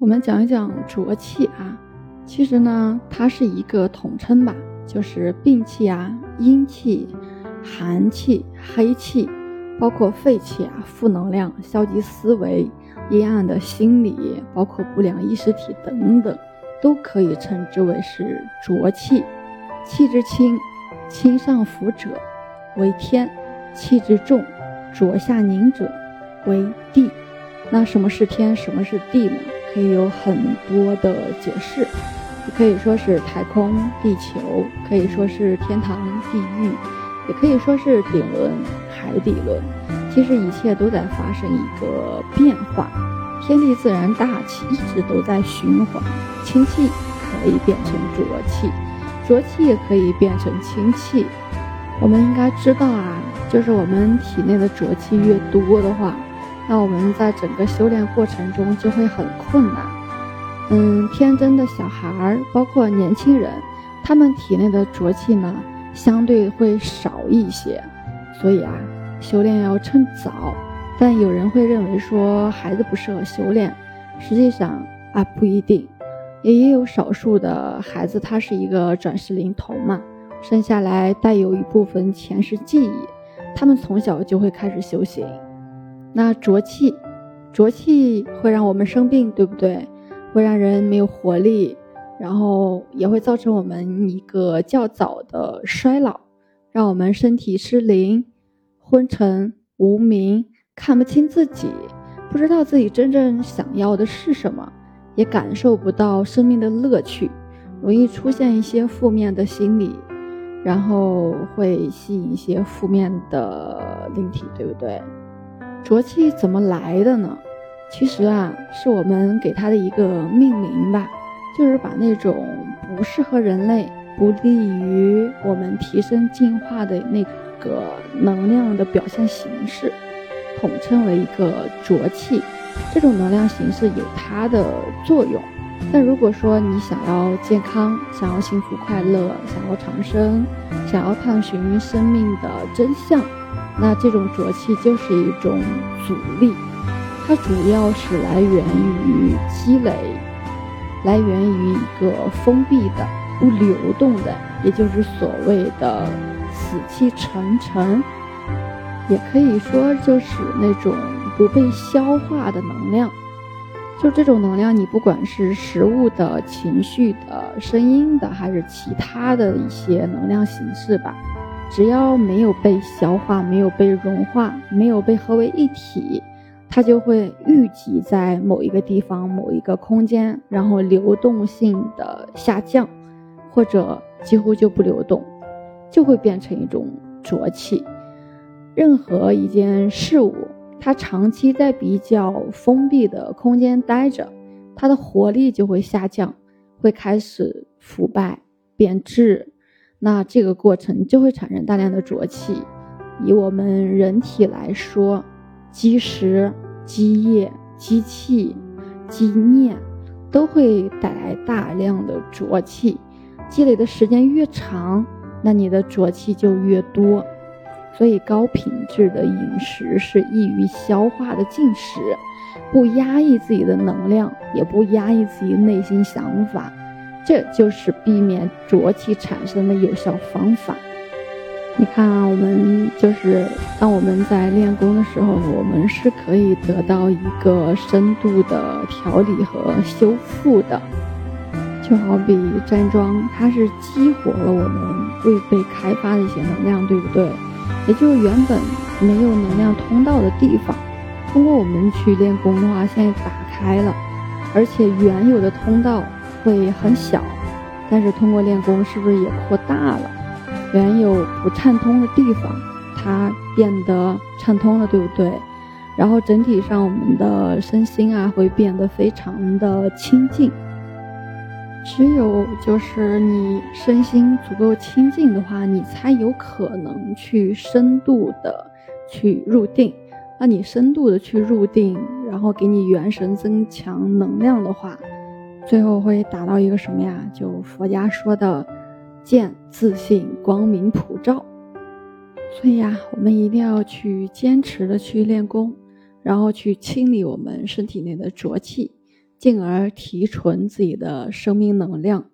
我们讲一讲浊气啊，其实呢，它是一个统称吧，就是病气啊、阴气、寒气、黑气，包括废气啊、负能量、消极思维、阴暗的心理，包括不良意识体等等，都可以称之为是浊气。气之轻，轻上浮者为天；气之重，浊下凝者为地。那什么是天？什么是地呢？可以有很多的解释，也可以说是太空、地球，可以说是天堂、地狱，也可以说是顶轮、海底轮。其实一切都在发生一个变化，天地自然大气一直都在循环，氢气可以变成浊气，浊气也可以变成氢气。我们应该知道啊，就是我们体内的浊气越多的话。那我们在整个修炼过程中就会很困难。嗯，天真的小孩儿，包括年轻人，他们体内的浊气呢，相对会少一些。所以啊，修炼要趁早。但有人会认为说孩子不适合修炼，实际上啊不一定，也也有少数的孩子他是一个转世灵童嘛，生下来带有一部分前世记忆，他们从小就会开始修行。那浊气，浊气会让我们生病，对不对？会让人没有活力，然后也会造成我们一个较早的衰老，让我们身体失灵、昏沉、无明，看不清自己，不知道自己真正想要的是什么，也感受不到生命的乐趣，容易出现一些负面的心理，然后会吸引一些负面的灵体，对不对？浊气怎么来的呢？其实啊，是我们给它的一个命名吧，就是把那种不适合人类、不利于我们提升进化的那个能量的表现形式，统称为一个浊气。这种能量形式有它的作用，但如果说你想要健康、想要幸福快乐、想要长生、想要探寻生命的真相。那这种浊气就是一种阻力，它主要是来源于积累，来源于一个封闭的、不流动的，也就是所谓的死气沉沉，也可以说就是那种不被消化的能量。就这种能量，你不管是食物的、情绪的、声音的，还是其他的一些能量形式吧。只要没有被消化，没有被融化，没有被合为一体，它就会聚集在某一个地方、某一个空间，然后流动性的下降，或者几乎就不流动，就会变成一种浊气。任何一件事物，它长期在比较封闭的空间待着，它的活力就会下降，会开始腐败变质。那这个过程就会产生大量的浊气。以我们人体来说，积食、积液、积气、积念，都会带来大量的浊气。积累的时间越长，那你的浊气就越多。所以，高品质的饮食是易于消化的进食，不压抑自己的能量，也不压抑自己内心想法。这就是避免浊气产生的有效方法。你看啊，我们就是当我们在练功的时候，我们是可以得到一个深度的调理和修复的。就好比站桩，它是激活了我们未被开发的一些能量，对不对？也就是原本没有能量通道的地方，通过我们去练功的话，现在打开了，而且原有的通道。会很小，但是通过练功，是不是也扩大了？原有不畅通的地方，它变得畅通了，对不对？然后整体上，我们的身心啊，会变得非常的清净。只有就是你身心足够清净的话，你才有可能去深度的去入定。那你深度的去入定，然后给你元神增强能量的话。最后会达到一个什么呀？就佛家说的见自信、光明普照。所以呀，我们一定要去坚持的去练功，然后去清理我们身体内的浊气，进而提纯自己的生命能量。